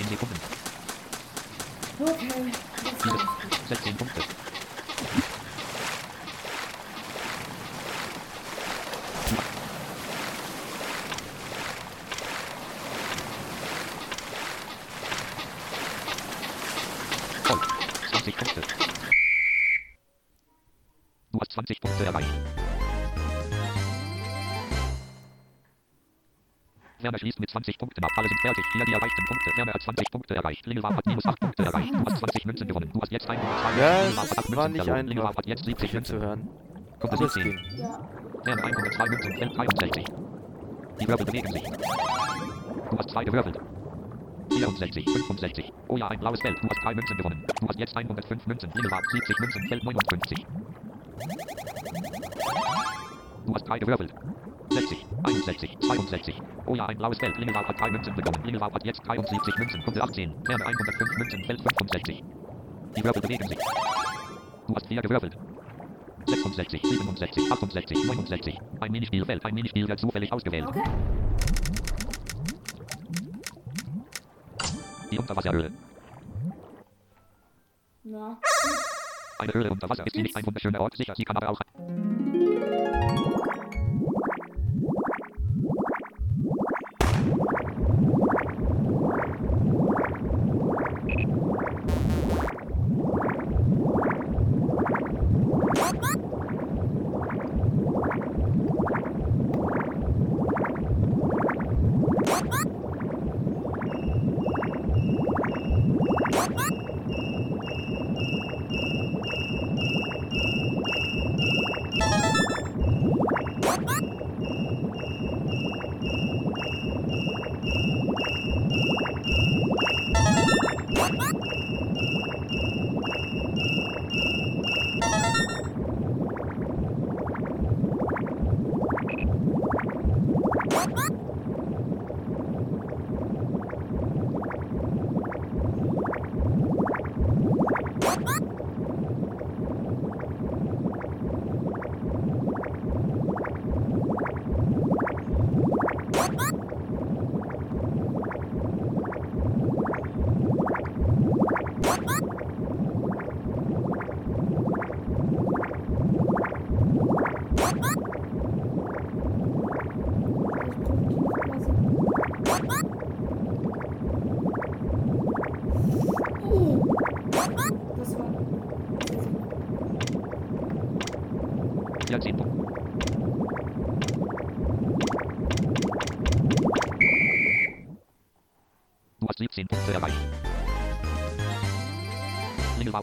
19 Sekunden. Okay. Das fertig. Hier die erreichten Punkte. Werner hat 20 Punkte erreicht. Lingelwab hat minus 8 Punkte erreicht. Du hast 20 Münzen gewonnen. Du hast jetzt 102 Ja, Lingelwab hat 8 es war Münzen nicht verloren. Einfach, hat jetzt 70 hier zu Münzen. hören. 17. ging. Ja. Werner 102 Münzen, Feld 63. Die Wirbel bewegen sich. Du hast zwei gewürfelt. 64, 65. Oh ja, ein blaues Feld. Du hast drei Münzen gewonnen. Du hast jetzt 105 Münzen. Lingelwab 70 Münzen, Feld 59. Du hast drei gewürfelt. 60, 61, 62. Oh ja, ein blaues Feld. Lingelwab hat drei Münzen bekommen. Lingelwab hat jetzt 73 Münzen. Punkte 18. Werner 105 Münzen, Feld 65. Die Wirbel bewegen sich. Du hast vier gewürfelt. 66, 67, 68, 69. Ein Minispielfeld. Ein Minispiel wird zufällig ausgewählt. Okay. Die Unterwasserhöhle. Ja. Eine Höhle unter Wasser ist sie nicht ein wunderschöner Ort. Sicher, sie kann aber auch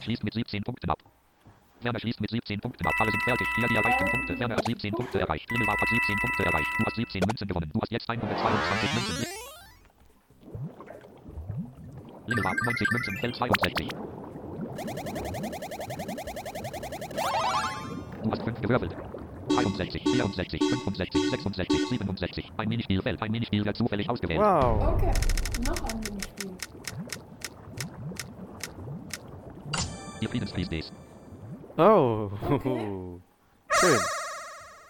schließt mit 17 Punkten ab. Werner schließt mit 17 Punkten ab. Alle sind fertig. Hier die erreichten Punkte. Werner hat 17 Punkte erreicht. Lingelbach hat 17 Punkte erreicht. Du hast 17 Münzen gewonnen. Du hast jetzt 122 Münzen. Lingelbach 90 Münzen, Feld 62. Du hast 5 gewürfelt. 63, 64, 65, 66, 67. Ein Minispiel fällt. Ein Minispiel wird zufällig ausgewählt. Wow. Okay, noch ein Minispiel. Die Friedensfries Days. Oh. Okay. Schön.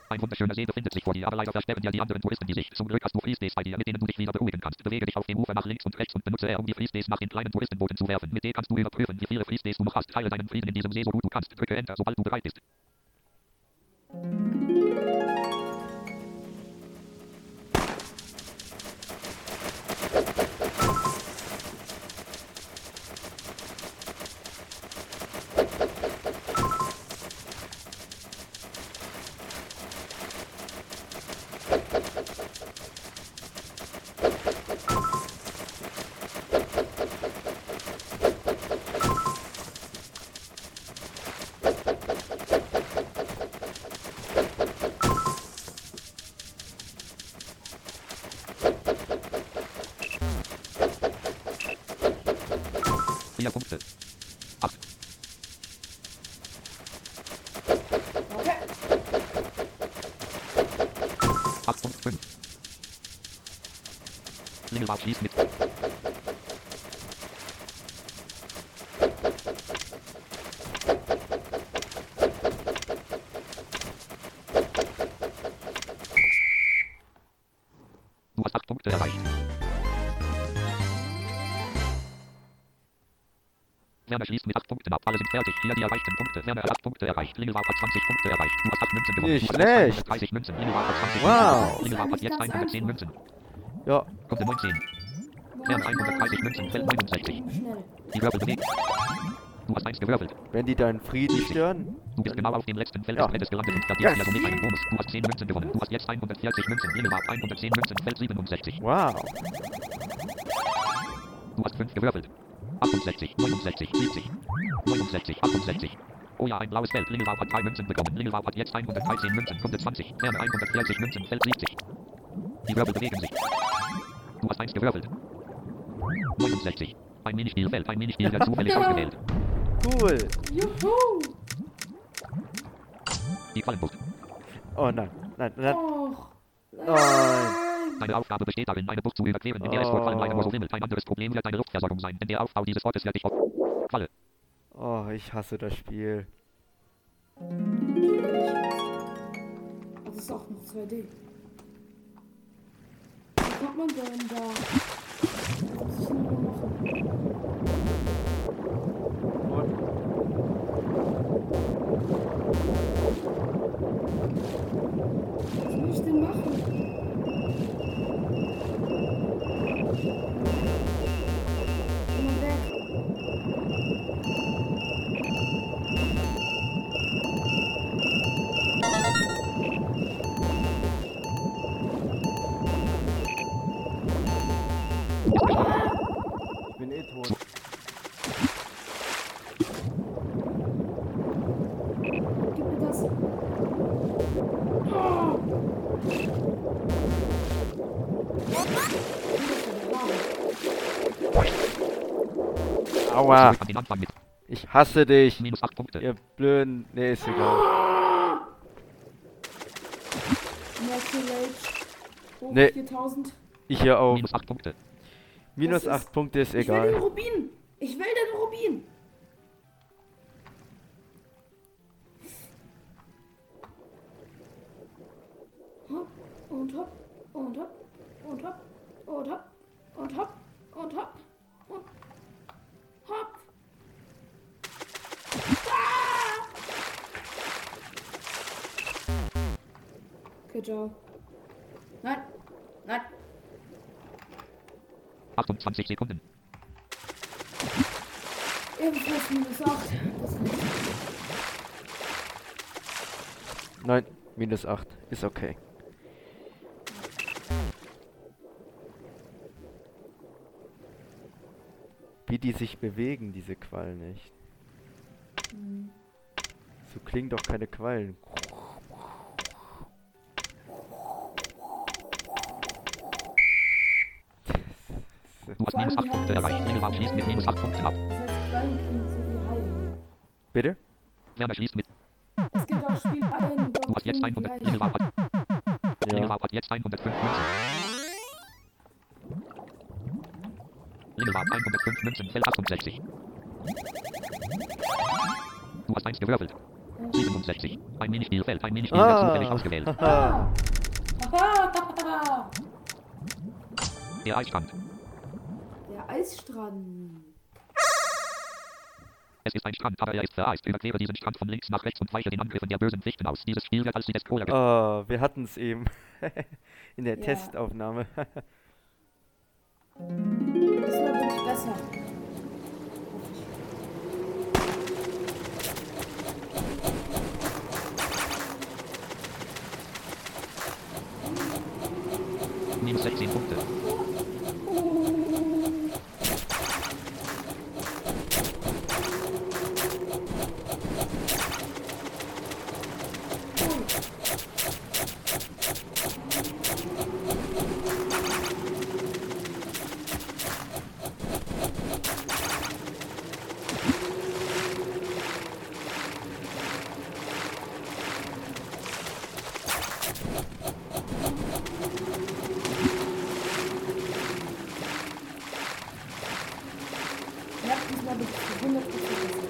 Ein wunderschöner See befindet sich vor dir, aber leider versperren dir die anderen Touristen die Sicht. Zum Glück hast du Freestays bei dir, mit denen du dich wieder beruhigen kannst. Bewege dich auf dem Ufer nach links und rechts und benutze er, um die Freestays nach den kleinen Touristenbooten zu werfen. Mit denen kannst du überprüfen, wie viele Freestays du noch hast. Teile deinen Frieden in diesem See so gut du kannst. Drücke Enter, sobald du bereit bist. Fertig. Hier die erreichten Punkte. Werner hat 8 Punkte erreicht. Lingelbach hat 20 Punkte erreicht. Du hast 8 Münzen gewonnen. Nicht schlecht. 130 Münzen. Lingelbach hat 20 Wow. Münzen. Lingelbach hat jetzt 110 Münzen. Ja. Runde 19. Werner 130 Münzen. Feld 69. Schnell. Die Wirbel bewegt. Du hast eins gewürfelt. Wenn die deinen Frieden stören. Du bist genau auf dem letzten Feld Ja. des Feldes gelandet und platzierst Yes. somit einen Bonus. Du hast 10 Münzen gewonnen. Du hast jetzt 140 Münzen. Lingelbach 110 Münzen. Feld 67. Wow. Du hast 5 gewürfelt. 68, 69, 70, 69, 68. Oh ja, ein blaues Feld. Lingelbach hat 3 Münzen bekommen. Lingelbach hat jetzt 113 Münzen. Runde 20. Werner 140 Münzen. Feld 70. Die Wirbel bewegen sich. Du hast 1 gewürfelt. 69. Ein Minispiel fällt. Ein Minispiel wird zufällig ausgewählt. Cool. Juhu. Die Fallenbucht. Oh nein. Nein, nein. Och. Nein. Deine Aufgabe besteht darin, eine Bucht zu überqueren, in der es vor allem leider nur so wimmelt. Ein anderes Problem wird deine Luftversorgung sein, denn der Aufbau dieses Ortes wird dich auf... Falle. Oh, ich hasse das Spiel. Das ist auch noch 2D. Wie kommt man denn da? Was ich denn? Was muss ich denn machen? Mal weg. Tot. Gib mir das. Oh. Aua. Ich hasse dich. Minus 8 Punkte. Ihr blöden. Nee, ist egal. Nee. 4000. Ich hier auch. Minus 8 Punkte. Minus Das ist- 8 Punkte ist Ich will den egal. Rubin. Ich will den Rubin. Hopp und hopp und hopp und hopp und hopp und hopp und hopp und hopp. Ah! Okay, ciao. Nein, nein. 28 Sekunden. Ebenfalls minus 8. Das ist Nein, minus 8. Ist okay. Wie die sich bewegen, diese Quallen, echt. Hm. So klingen doch keine Quallen. Du hast minus 8 Punkte erreicht. Regelraum schließt mit minus 8 Punkten ab. Bitte? Werner schließt mit. Es gibt auch Spielereien, Du hast jetzt 100. Regelraum hat. Regelraum hat jetzt 105 Münzen. Regelraum 105 Münzen, Feld 68. Du hast 1 gewürfelt. 67. Ein Minispielfeld, ein Minispiel wird zufällig Ah. ausgewählt. Der Eisstand. Eisstrand. Es ist ein Strand, aber er ist vereist. Überquere diesen Strand von links nach rechts und weiche den Angriffen der bösen Fichten aus. Dieses Spiel wird als die ge- Oh, wir hatten es eben. In der Ja. Testaufnahme. Diesmal bin ich besser. Minus 16 Punkte. Ja, diesmal bin ich zu 100% besser.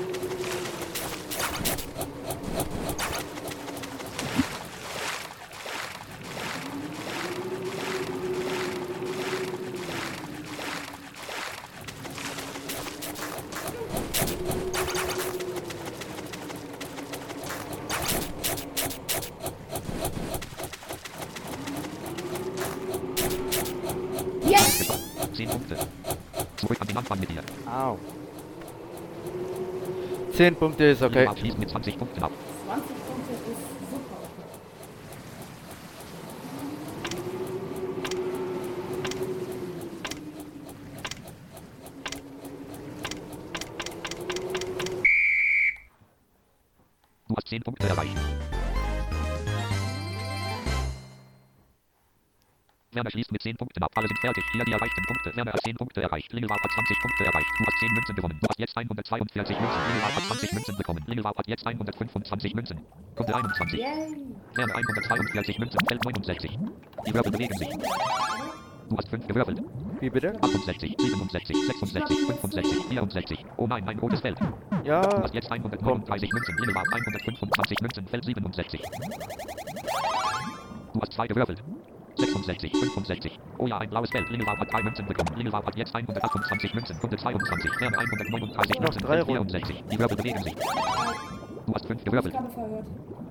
Yes! 10 Punkte. Zurück an den Anfang mit dir. Au. 10 Punkte ist okay. Schließt mit 20 Punkten ab. 20 Punkte ist super. Du hast 10 Punkte erreicht. Werner schließt mit 10 Punkten ab. Alle sind fertig. Hier die erreichten Punkte. Werner hat 10 Punkte erreicht. Lingelwart hat 20 Punkte erreicht. Du hast 10 Münzen gewonnen. Du hast jetzt 142 Münzen. Lingelwart hat 20 Münzen bekommen. Lingelwart hat jetzt 125 Münzen. Kunde 21. Yay! Werner 142 Münzen. Feld 69. Die Würfel bewegen sich. Du hast 5 gewürfelt. Wie bitte? 68, 67, 66, 65, 64. Oh nein, ein rotes Feld. Du Ja. hast jetzt 139 Münzen. Lingelwart 125 Münzen. Feld 67. Du hast 2 gewürfelt. 66, 65. Oh ja, ein blaues Feld. Lingelwart hat 3 Münzen bekommen. Lingelwart hat jetzt 128 Münzen. Kunde 22. Werner 139 Noch Münzen. drei Feld Runden. 64. Die Würfel bewegen sich. Du hast 5 gewürfelt. Aufgabe verhört.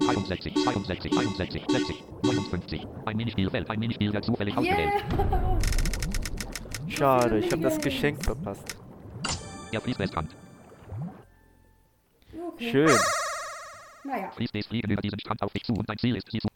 61, 62, 61, 60, 59. Ein Minispielfeld. Ein Minispiel wird zufällig ausgewählt. Yeah! Schade, ich habe das Geschenk verpasst. Er fließt Weststrand. Okay. Schön. Naja. Fließt es fliegen über diesen Strand auf dich zu und dein Ziel ist, sie zu.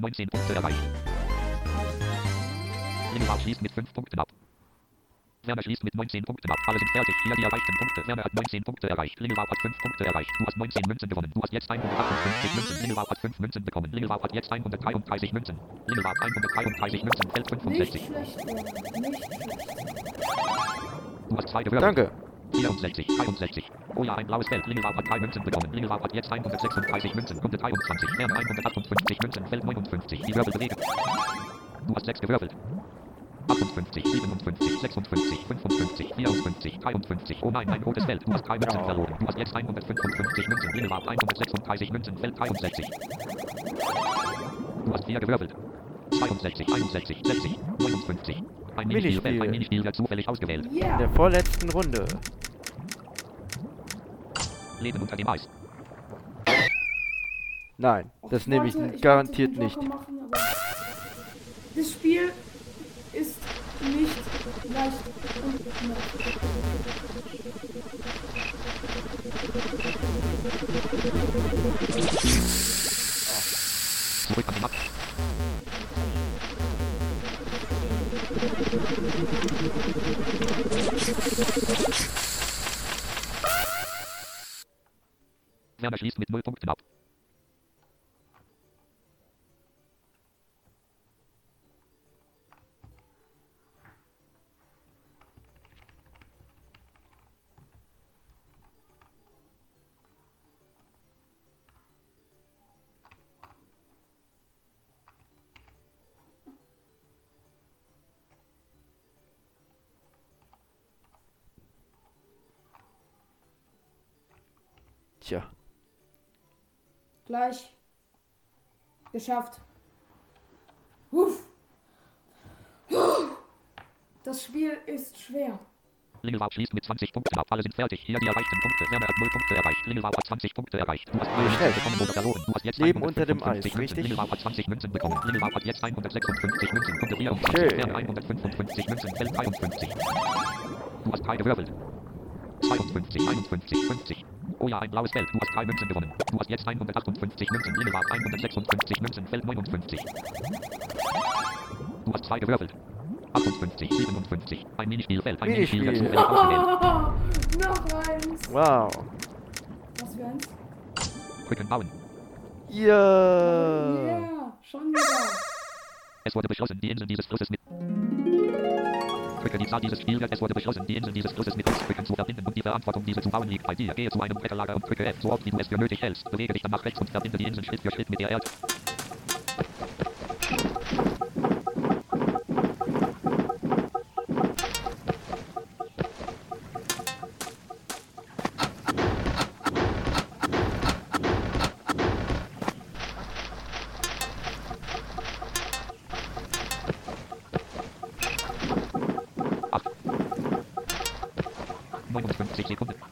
19 Punkte erreicht. Lingelbart schließt mit 5 Punkten ab. Werner schließt mit 19 Punkten ab. Alle sind fertig. Hier die erreichten Punkte. Werner hat 19 Punkte erreicht. Lingelbart hat 5 Punkte erreicht. Du hast 19 Münzen gewonnen. Du hast jetzt 158 Münzen. Lingelbart hat 5 Münzen bekommen. Lingelbart hat jetzt 133 Münzen. Lingelbart 133 Münzen. Feld Nicht 65. schlecht, Werner. Nicht schlecht. Du hast 2 gewürfelt. Danke. 64, 61. Oh ja, ein blaues Feld. Lingelbart hat 3 Münzen bekommen. Lingelbart hat jetzt 136 Münzen. Runde 23. Werner 158 Münzen. Feld 59. Die Würfel bewegen. Du hast 6 gewürfelt. 58, 57, 56, 55, 54, 53. Oh nein, ein rotes Feld. Du hast 3 Münzen Ja. verloren. Du hast jetzt 155 Münzen. Lingelbart 136 Münzen. Feld 63. Du hast 4 gewürfelt. 62, 61, 60, 59. Ein Minispiel, Minispiel. ein Minispiel wird zufällig ausgewählt. In Yeah. der vorletzten Runde. Leben unter dem Eis. Nein, Och, das nehme ich wollte- wollte garantiert den nicht. Joker Machen, aber das Spiel ist nicht leicht und. Zurück an den Markt. Werner schließt mit 0 Punkten ab. Tja, Gleich. Geschafft. Huff. Das Spiel ist schwer. Lingelwart schließt mit 20 Punkten ab. Alle sind fertig. Hier die erreichten Punkte. Werner hat 0 Punkte erreicht. Lingelwart hat 20 Punkte erreicht. Du hast alle Münzen Schlecht. bekommen oder verloren. Du hast jetzt Leben unter dem 155 Eis, Münzen. richtig? Lingelwart hat 20 Münzen bekommen. Lingelwart hat jetzt 156 Münzen. Runde 24. Schön. Werner 155 Münzen. Feld 53. Du hast drei gewürfelt. 52, 51, 50. Oh ja, ein blaues Feld. Du hast drei Münzen gewonnen. Du hast jetzt 158 Münzen. Lingelwart 156 Münzen. Feld 59. Du hast zwei gewürfelt. 58, 57. Ein Minispielfeld. Ein Minispiel Minispiel. Noch eins. wow. Was für eins? Brücken bauen. Ja. Ja, schon wieder. Es wurde beschlossen, die Inseln dieses Flusses mit Die Zahl dieses Spielwerks. Es wurde beschlossen, die Inseln dieses Flusses mit Holzbrücken zu verbinden und die Verantwortung, diese zu bauen, liegt bei dir. Gehe zu einem Bretterlager und drücke F, so oft wie du es für nötig hältst. Bewege dich dann nach rechts und verbinde die Inseln Schritt für Schritt mit der Erde. こと作ってきてこんで。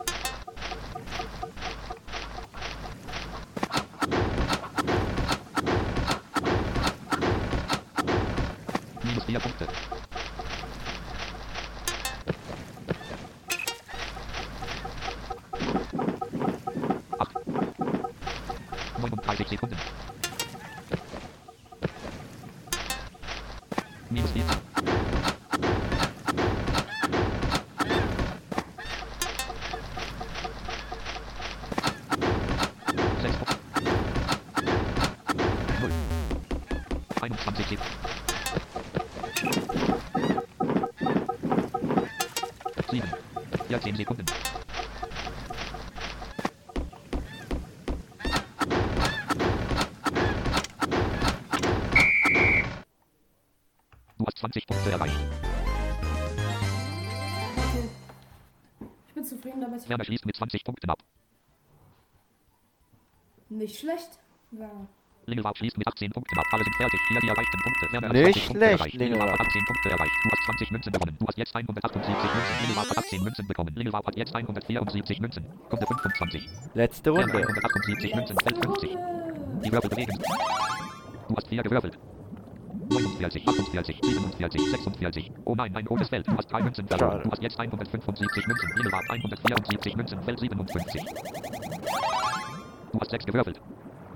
Damit. Werner schließt mit 20 Punkten ab. Nicht schlecht. Ja. Lingelwart schließt mit 18 Punkten ab. Alle sind fertig. Hier die erreichten Punkte. Werner hat Nicht 20 Punkte schlecht, erreicht. Lingelwart hat Lingelwart. 18 Punkte erreicht. Du hast 20 Münzen gewonnen. Du hast jetzt 178 Münzen. Lingelwart hat 18 Münzen bekommen. Lingelwart hat jetzt 174 Münzen. Runde 25. Letzte Werner Runde. 178 Münzen. Feld 50. Die Würfel bewegen. Du hast 4 gewürfelt. 49, 48, 47, 46. Oh nein, ein rotes Feld. Du hast 3 Münzen verloren. Du hast jetzt 175 Münzen. Lingelwart 174 Münzen. Feld 57. Du hast 6 gewürfelt.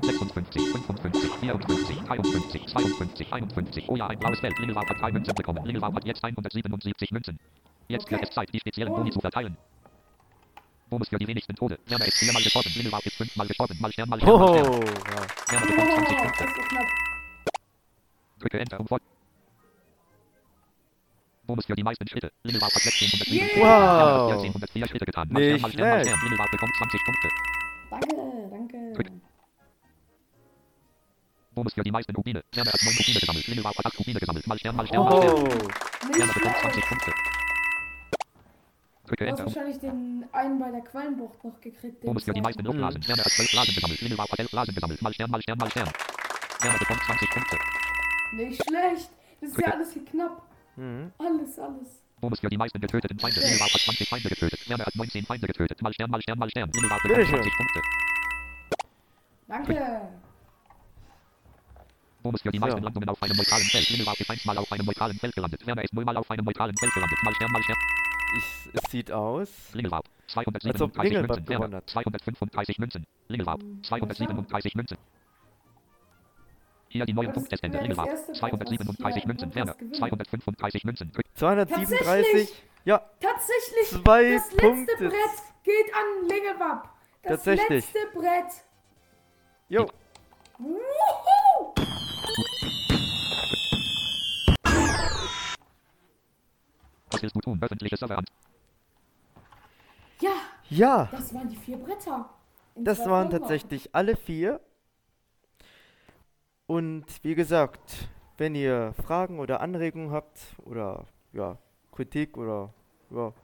56, 55, 54, 53, 52, 51. Oh ja, ein blaues Feld. Lingelwau hat drei Münzen bekommen. Lingelwau hat jetzt 177 Münzen. Jetzt wird Okay. es Zeit, die speziellen. Boni zu verteilen. Bonus für die wenigsten Tode. Werner ist viermal gestorben. Lingelwau ist fünfmal gestorben. Mal Stern, mal Stern, mal Oh, Stern. wow. Werner Oh, bekommt 20 das Punkte. Drücke Enter, um voll. Bonus für die meisten Schritte. Lingelwau hat 1607. Yeah. Werner hat Wow. 1404 Schritte getan. Stern, Nicht mal Stern, mal schlecht. Stern. Lingelwau bekommt 20 Punkte. Danke, danke. Drück. Bonus für die meisten Rubine. Werner hat 9 Rubine gesammelt. Lingelwau hat 8 Rubine gesammelt. Mal Stern, mal Stern, mal Stern. Oh, Werner bekommt 20 schlecht. Punkte. Drücke Du hast Enter, wahrscheinlich den einen bei der Quallenbucht noch gekriegt. den Bonus für die meisten. Luftblasen. Werner hat 12 Blasen gesammelt. Lingelwau hat 11 Blasen gesammelt. Mal Stern, mal Stern, mal Stern. Werner bekommt 20 Punkte. Nicht schlecht. Das ist ja alles hier knapp. mhm. Alles, alles. Bonus für die meisten getöteten Feinde. Lingelwau hat 20 Feinde getötet. Werner hat 19 Feinde getötet. Mal Stern, mal Stern, mal Stern. Bekommt Bitteschön. 20 Punkte. Danke. Bonus für die meisten Landungen auf einem neutralen Feld. Lingelwau ist einmal auf einem neutralen Feld gelandet. Werner ist nullmal auf einem neutralen Feld gelandet. Mal Stern, mal Stern. ich, es sieht aus. Lingelwau. Als ob 237 Lingelwau Münzen. Werner. hat. 235 Münzen. Lingelwau. 237 Münzen. Hier die neuen Punktestände. was 237 hier Münzen. gewinnt. 235 Münzen. 237. Ja, Tatsächlich. Zwei das letzte Punkte. Brett geht an Lingewapp. Das Tatsächlich. letzte Brett. jo. Wuhu! Was willst du tun? Öffentliche Server an. Ja, Ja, das waren die vier Bretter. In das waren Folgen. tatsächlich alle vier. Und wie gesagt, wenn ihr Fragen oder Anregungen habt oder ja, Kritik oder ja,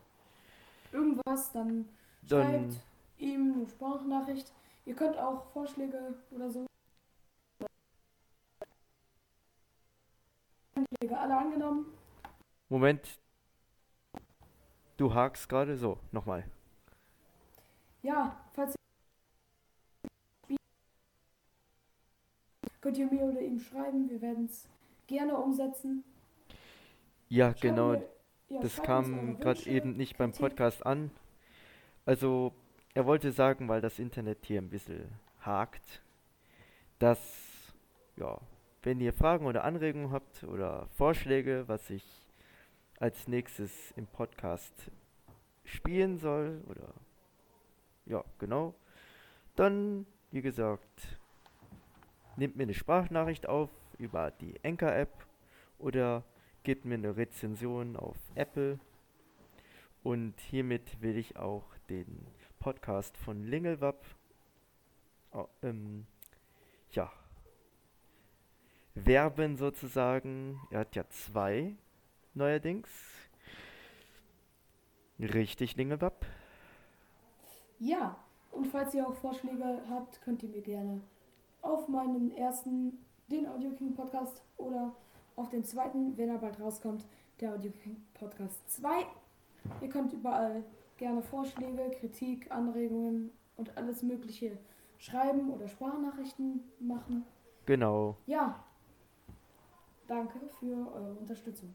Irgendwas, dann dann schreibt ihm eine Sprachnachricht. Ihr könnt auch Vorschläge oder so. Vorschläge alle angenommen. Moment. Du hakst gerade so, nochmal. Ja, falls ihr könnt ihr mir oder ihm schreiben. Wir werden es gerne umsetzen. Ja, Schreibt genau. mir- ja, Das kam gerade eben nicht beim. Podcast an. Also, er wollte sagen, weil das Internet hier ein bisschen hakt, dass, ja, wenn ihr Fragen oder Anregungen habt oder Vorschläge, was ich als nächstes im Podcast spielen soll oder, ja, genau, dann, wie gesagt, nehmt mir eine Sprachnachricht auf über die Anchor-App oder gebt mir eine Rezension auf Apple. Und hiermit will ich auch den Podcast von Lingelwapp au- ähm, ja, werben sozusagen. Er hat ja zwei neuerdings. Richtig, Lingelwapp. Ja, und falls ihr auch Vorschläge habt, könnt ihr mir gerne auf meinen ersten, den Audio King Podcast oder auf den zweiten, wenn er bald rauskommt, der Audio King Podcast 2. Ihr könnt überall gerne Vorschläge, Kritik, Anregungen und alles Mögliche schreiben oder Sprachnachrichten machen. Genau, Ja, danke für eure Unterstützung.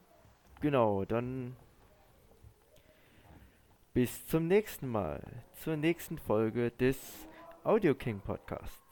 genau, dann bis zum nächsten Mal, zur nächsten Folge des Audio King Podcasts.